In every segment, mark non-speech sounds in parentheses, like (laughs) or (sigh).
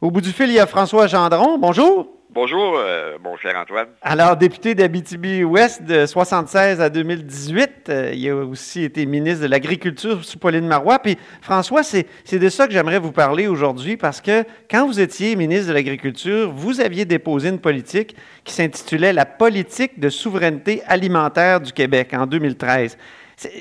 Au bout du fil, il y a François Gendron. Bonjour. Bonjour, euh, mon cher Antoine. Alors, député d'Abitibi-Ouest de 76 à 2018, euh, il a aussi été ministre de l'Agriculture sous Pauline Marois. Puis, François, c'est de ça que j'aimerais vous parler aujourd'hui parce que quand vous étiez ministre de l'Agriculture, vous aviez déposé une politique qui s'intitulait La politique de souveraineté alimentaire du Québec en 2013.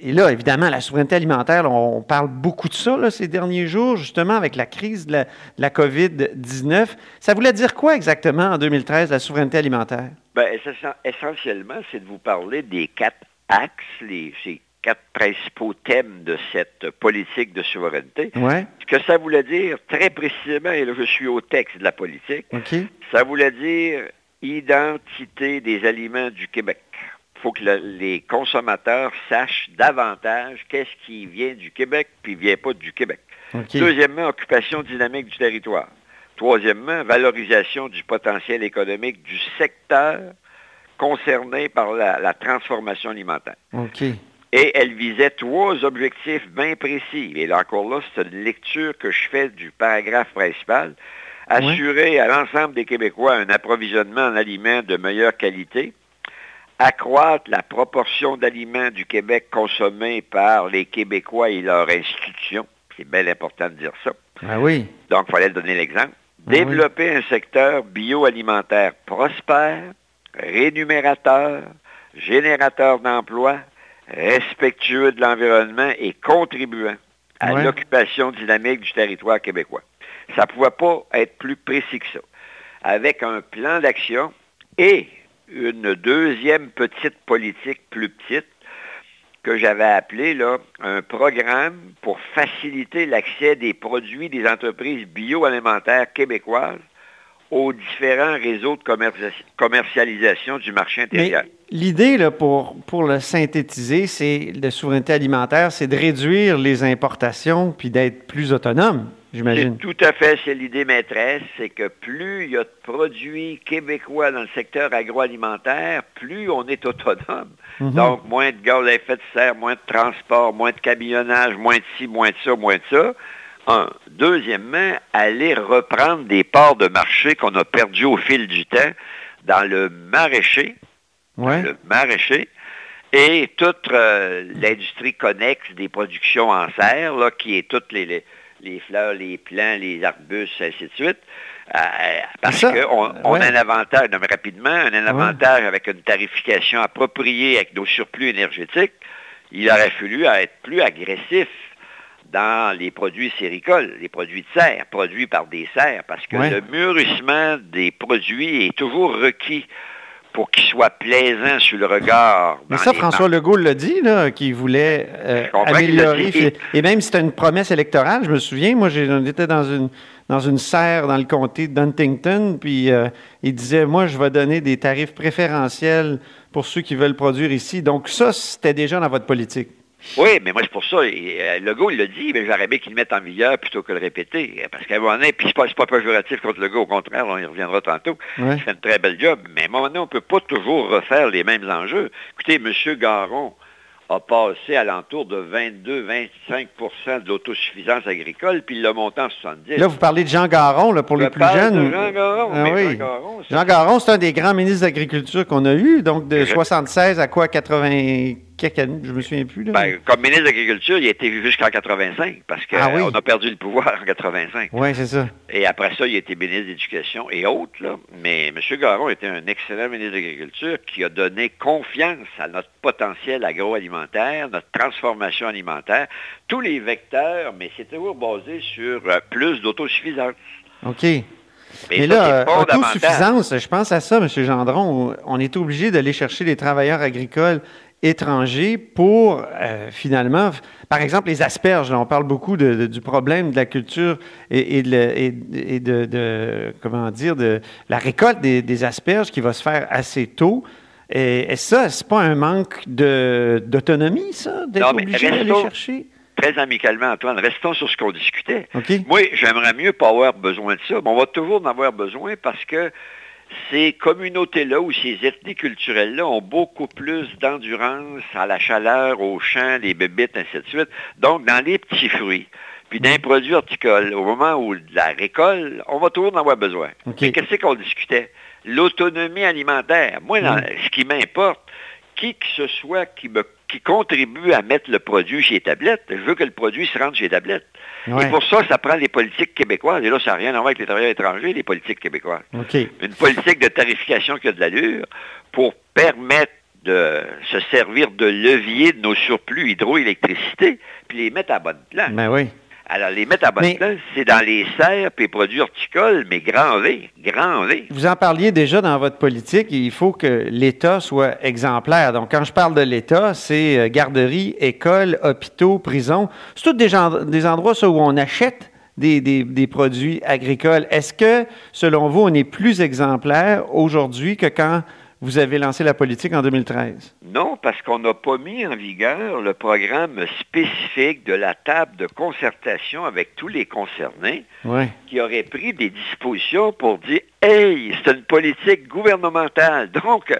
Et là, évidemment, la souveraineté alimentaire, on parle beaucoup de ça ces derniers jours, justement, avec la crise de la, COVID-19. Ça voulait dire quoi exactement en 2013, la souveraineté alimentaire? Bien, essentiellement, c'est de vous parler des quatre axes, les, ces quatre principaux thèmes de cette politique de souveraineté. Ouais. Ce que ça voulait dire, très précisément, et là je suis au texte de la politique, ça voulait dire identité des aliments du Québec. Il faut que les consommateurs sachent davantage qu'est-ce qui vient du Québec puis vient pas du Québec. Deuxièmement, occupation dynamique du territoire. Troisièmement, valorisation du potentiel économique du secteur concerné par la, transformation alimentaire. Et elle visait trois objectifs bien précis. Et là encore là, c'est une lecture que je fais du paragraphe principal. Assurer à l'ensemble des Québécois un approvisionnement en aliments de meilleure qualité, accroître la proportion d'aliments du Québec consommés par les Québécois et leurs institutions. C'est bien important de dire ça. Ah oui. Donc, il fallait donner l'exemple. Ah Développer un secteur bioalimentaire prospère, rémunérateur, générateur d'emplois, respectueux de l'environnement et contribuant à l'occupation dynamique du territoire québécois. Ça ne pouvait pas être plus précis que ça. Avec un plan d'action et une deuxième petite politique plus petite que j'avais appelée là, un programme pour faciliter l'accès des produits des entreprises bioalimentaires québécoises aux différents réseaux de commercialisation du marché intérieur. L'idée, pour, pour le synthétiser, c'est de souveraineté alimentaire, c'est de réduire les importations puis d'être plus autonome. C'est tout à fait, c'est l'idée maîtresse, c'est que plus il y a de produits québécois dans le secteur agroalimentaire, plus on est autonome. Mhm. Donc, moins de gaz à effet de serre, moins de transport, moins de camionnage, moins de ci, moins de ça, moins de ça. Un. Deuxièmement, aller reprendre des parts de marché qu'on a perdues au fil du temps dans le maraîcher. Le maraîcher et toute euh, l'industrie connexe des productions en serre, là, qui est toutes les les fleurs, les plants, les arbustes, ainsi de suite. Euh, parce qu'on on a un avantage, non, rapidement, un avantage avec une tarification appropriée avec nos surplus énergétiques. Il aurait fallu être plus agressif dans les produits séricoles, les produits de serre, produits par des serres, parce que le mûrissement des produits est toujours requis pour qu'il soit plaisant sur le regard. Mais ça, François Legault l'a dit, qu'il voulait euh, améliorer. Et même c'était une promesse électorale, je me souviens, moi j'étais dans une, dans une serre dans le comté d'Huntington, puis euh, il disait, moi je vais donner des tarifs préférentiels pour ceux qui veulent produire ici. Donc ça, c'était déjà dans votre politique. Oui, mais moi, c'est pour ça. Et, euh, Legault, il l'a dit, mais j'aurais bien qu'il le mette en vigueur plutôt que le répéter. Parce qu'à un moment donné, puis c'est pas, pas péjoratif contre Legault, au contraire, on y reviendra tantôt. Il fait un très bel job. Mais à un moment donné, on ne peut pas toujours refaire les mêmes enjeux. Écoutez, M. Garon, a passé à l'entour de 22-25% de l'autosuffisance agricole, puis il l'a monté en 70. Là, vous parlez de Jean Garon, là, pour les plus jeunes. Jean Garon, ah, oui. Jean Garon. Jean Garon, c'est un des grands ministres d'Agriculture qu'on a eu, donc de 76 à quoi, 80 je me souviens plus. Ben, comme ministre de l'Agriculture, il a été jusqu'en 85, parce qu'on ah a perdu le pouvoir en 85. Oui, c'est ça. Et après ça, il a été ministre de l'Éducation et autres. Là. Mais M. Garon était un excellent ministre de l'Agriculture qui a donné confiance à notre potentiel agroalimentaire, notre transformation alimentaire, tous les vecteurs, mais c'est toujours basé sur euh, plus d'autosuffisance. OK. Mais, là, autosuffisance, je pense à ça, M. Gendron. On est obligé d'aller chercher les travailleurs agricoles étrangers pour euh, finalement, par exemple, les asperges. on parle beaucoup du problème de la culture et, de, comment dire, de la récolte des, asperges qui va se faire assez tôt. Et, ça, c'est pas un manque d'autonomie, ça, d'être obligé d'aller chercher? Très amicalement, Antoine, restons sur ce qu'on discutait. Moi, j'aimerais mieux pas avoir besoin de ça, mais on va toujours en avoir besoin parce que ces communautés-là ou ces ethnies culturelles-là ont beaucoup plus d'endurance à la chaleur, au champ, les bébites, ainsi de suite. Donc, dans les petits fruits, Puis d'un produit horticole, au moment où la récolte, on va toujours en avoir besoin. Qu'est-ce qu'on discutait? L'autonomie alimentaire. Moi, mm. ce qui m'importe, qui que ce soit qui, me, qui contribue à mettre le produit chez Tablette, je veux que le produit se rende chez Tablette. Et pour ça, ça prend les politiques québécoises. Et là, ça n'a rien à voir avec les travailleurs étrangers, les politiques québécoises. Une politique de tarification qui a de l'allure pour permettre de se servir de levier de nos surplus hydroélectricité, puis les mettre à bonne place. Ben oui. Alors, les mettre à bonne place, c'est dans les serres et produits horticoles, mais grand V, grand V. Vous en parliez déjà dans votre politique, il faut que l'État soit exemplaire. Donc, quand je parle de l'État, c'est euh, garderies, écoles, hôpitaux, prisons. C'est tous des, des endroits où on achète des, des, produits agricoles. Est-ce que, selon vous, on est plus exemplaire aujourd'hui que quand vous avez lancé la politique en 2013. Non, parce qu'on n'a pas mis en vigueur le programme spécifique de la table de concertation avec tous les concernés qui aurait pris des dispositions pour dire Hey, c'est une politique gouvernementale. Donc,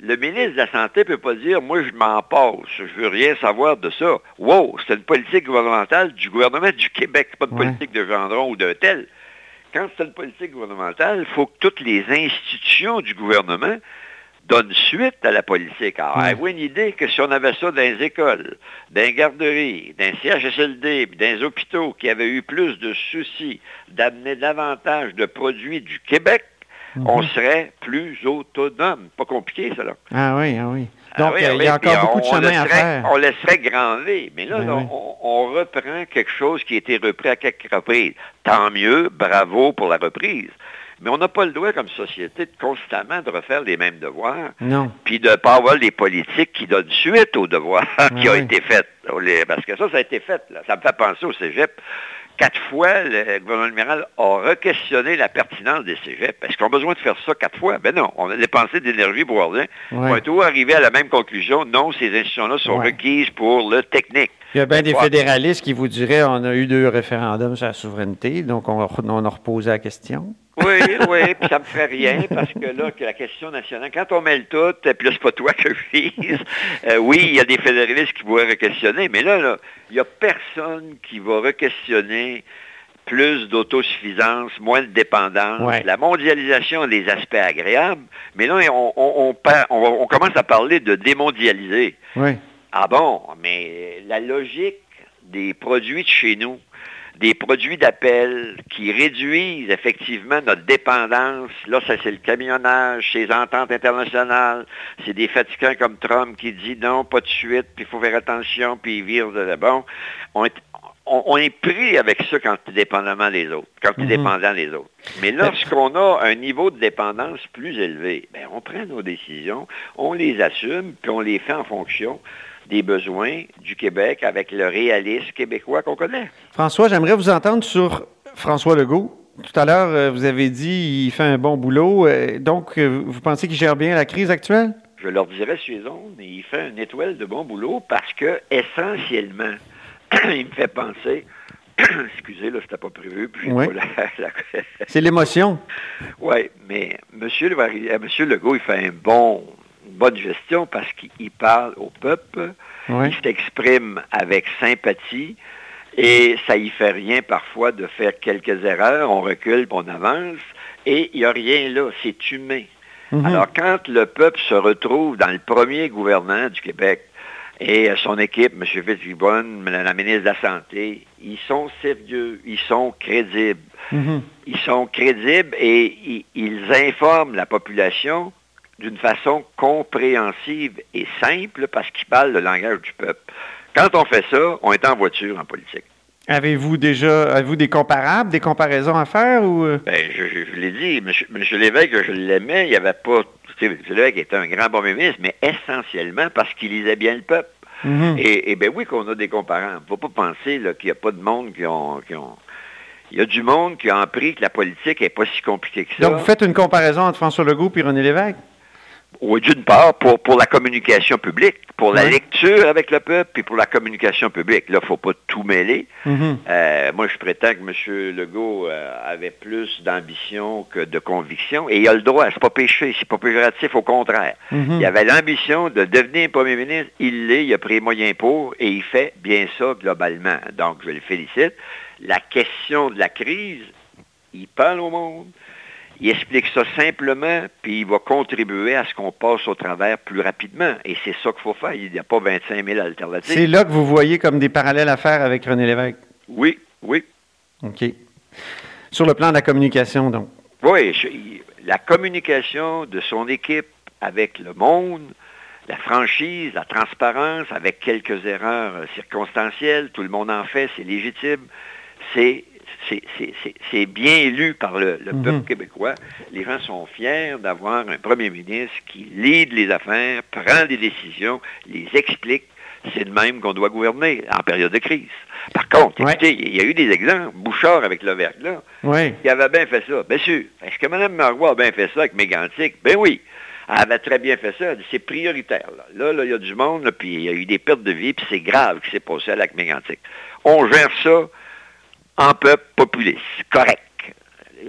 le ministre de la Santé ne peut pas dire Moi, je m'en passe, je veux rien savoir de ça. Wow, c'est une politique gouvernementale du gouvernement du Québec, pas une politique de Gendron ou d'un tel. Quand c'est une politique gouvernementale, il faut que toutes les institutions du gouvernement donne suite à la politique. Alors, avez-vous une idée que si on avait ça dans les écoles, dans les garderies, dans les CHSLD, dans les hôpitaux qui avaient eu plus de soucis d'amener davantage de produits du Québec, mhm. on serait plus autonome. Pas compliqué, ça, là. Ah oui, ah oui. Ah Donc, il y a encore beaucoup de chemin à faire. On laisserait grand V. Mais là, ben on, on, reprend quelque chose qui a été repris à quelques reprises. Tant mieux, bravo pour la reprise. Mais on n'a pas le droit comme société de constamment de refaire les mêmes devoirs. Non. Puis de ne pas avoir des politiques qui donnent suite aux devoirs (laughs) qui ont été faits. Parce que ça, ça a été fait. Ça me fait penser au cégep. Quatre fois, le gouvernement libéral a re-questionné la pertinence des cégeps. Est-ce qu'on a besoin de faire ça quatre fois? Ben non, on a dépensé d'énergie pour rien. On est toujours arrivé à la même conclusion. Non, ces institutions-là sont requises pour le technique. Il y a bien des fédéralistes qui vous diraient on a eu deux référendums sur la souveraineté, donc on, on a reposé la question. Oui, oui, puis ça me fait rien parce que là, que la question nationale, quand on mêle tout, puis là, c'est pas toi que je vise. Euh, oui, il y a des fédéralistes qui pourraient re-questionner, mais là, il n'y a personne qui va re-questionner plus d'autosuffisance, moins de dépendance. La mondialisation a des aspects agréables, mais là, on, on, on, commence à parler de démondialiser. Ah bon, mais la logique des produits de chez nous, des produits d'appel qui réduisent effectivement notre dépendance. Là, ça c'est le camionnage, ces ententes internationales. C'est des fatigants comme Trump qui dit non, pas de suite, puis il faut faire attention, puis il vire de bon. On est, on, est pris avec ça quand tu es dépendamment des autres, quand tu es mhm. dépendant des autres. Mais lorsqu'on a un niveau de dépendance plus élevé, ben, on prend nos décisions, on les assume, puis on les fait en fonction des besoins du Québec avec le réalisme québécois qu'on connaît. François, j'aimerais vous entendre sur François Legault. Tout à l'heure, euh, vous avez dit qu'il fait un bon boulot. Euh, donc, euh, vous pensez qu'il gère bien la crise actuelle? Je leur dirais sur les ondes, il fait une étoile de bon boulot parce que, essentiellement, (clears throat) il me fait penser (clears throat) Excusez, là, c'était pas prévu. (laughs) C'est l'émotion. Oui, mais M. Monsieur Legault, il fait un bon, bonne gestion parce qu'il parle au peuple, il s'exprime avec sympathie et ça y fait rien parfois de faire quelques erreurs, on recule, on avance et il n'y a rien là, c'est humain. Mhm. Alors quand le peuple se retrouve dans le premier gouvernement du Québec, et son équipe, M. Fitzgibbon, la ministre de la Santé, ils sont sérieux, ils sont crédibles. Mhm. Ils sont crédibles et ils informent la population d'une façon compréhensive et simple parce qu'il parle le langage du peuple. Quand on fait ça, on est en voiture en politique. Avez-vous déjà avez-vous des comparables, des comparaisons à faire ou euh? ben, je, l'ai dit, M. Lévesque, je l'aimais, il n'y avait pas. M. Lévesque était un grand bon ministre, mais essentiellement parce qu'il lisait bien le peuple. Mm-hmm. et, et, ben oui qu'on a des comparables. Il ne faut pas penser qu'il n'y a pas de monde qui ont, qui ont il y a du monde qui a appris que la politique n'est pas si compliquée que ça. Donc, vous faites une comparaison entre François Legault et René Lévesque? Oui, d'une part, pour, pour la communication publique, pour la lecture avec le peuple, puis pour la communication publique. Là, il ne faut pas tout mêler. Mhm. Euh, moi, je prétends que M. Legault euh, avait plus d'ambition que de conviction, et il a le droit, c'est pas péché, c'est pas péjoratif, au contraire. Mhm. Il avait l'ambition de devenir premier ministre, il l'est, il a pris les moyens pour, et il fait bien ça globalement. Donc, je le félicite. La question de la crise, il parle au monde, il explique ça simplement, puis il va contribuer à ce qu'on passe au travers plus rapidement. Et c'est ça qu'il faut faire. Il n'y a pas 25 000 alternatives. C'est là que vous voyez comme des parallèles à faire avec René Lévesque? Oui, oui. OK. Sur le plan de la communication, donc. Oui, je- la communication de son équipe avec le monde, la franchise, la transparence, avec quelques erreurs euh, circonstancielles, tout le monde en fait, c'est légitime, c'est c'est- bien élu par le, le Mhm. peuple québécois. Les gens sont fiers d'avoir un premier ministre qui lead les affaires, prend des décisions, les explique. C'est de même qu'on doit gouverner en période de crise. Par contre, écoutez, il y a eu des exemples. Bouchard avec le verglas, Oui. qui avait bien fait ça. Bien sûr. Est-ce que Mme Marois a bien fait ça avec Mégantic? Ben oui. Elle avait très bien fait ça. Elle dit, C'est prioritaire. Là, là, là, il y a du monde, là, puis il y a eu des pertes de vie, puis c'est grave ce qui s'est passé avec Mégantic. On gère ça en peuple populiste. Correct.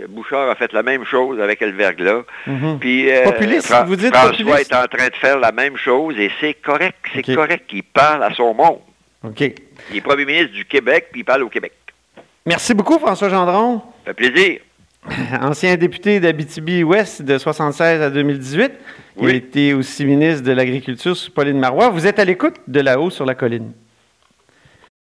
Bouchard a fait la même chose avec le verglas. Mhm. Puis, euh, Populiste, Fra- vous dites François populiste? est en train de faire la même chose et c'est correct. C'est correct qu'il parle à son monde. OK. Il est premier ministre du Québec, puis il parle au Québec. Merci beaucoup, François Gendron. Ça fait plaisir. (laughs) Ancien député d'Abitibi-Ouest de 76 à 2018. Il Oui. a été aussi ministre de l'Agriculture sous Pauline Marois. Vous êtes à l'écoute de là-haut sur la colline.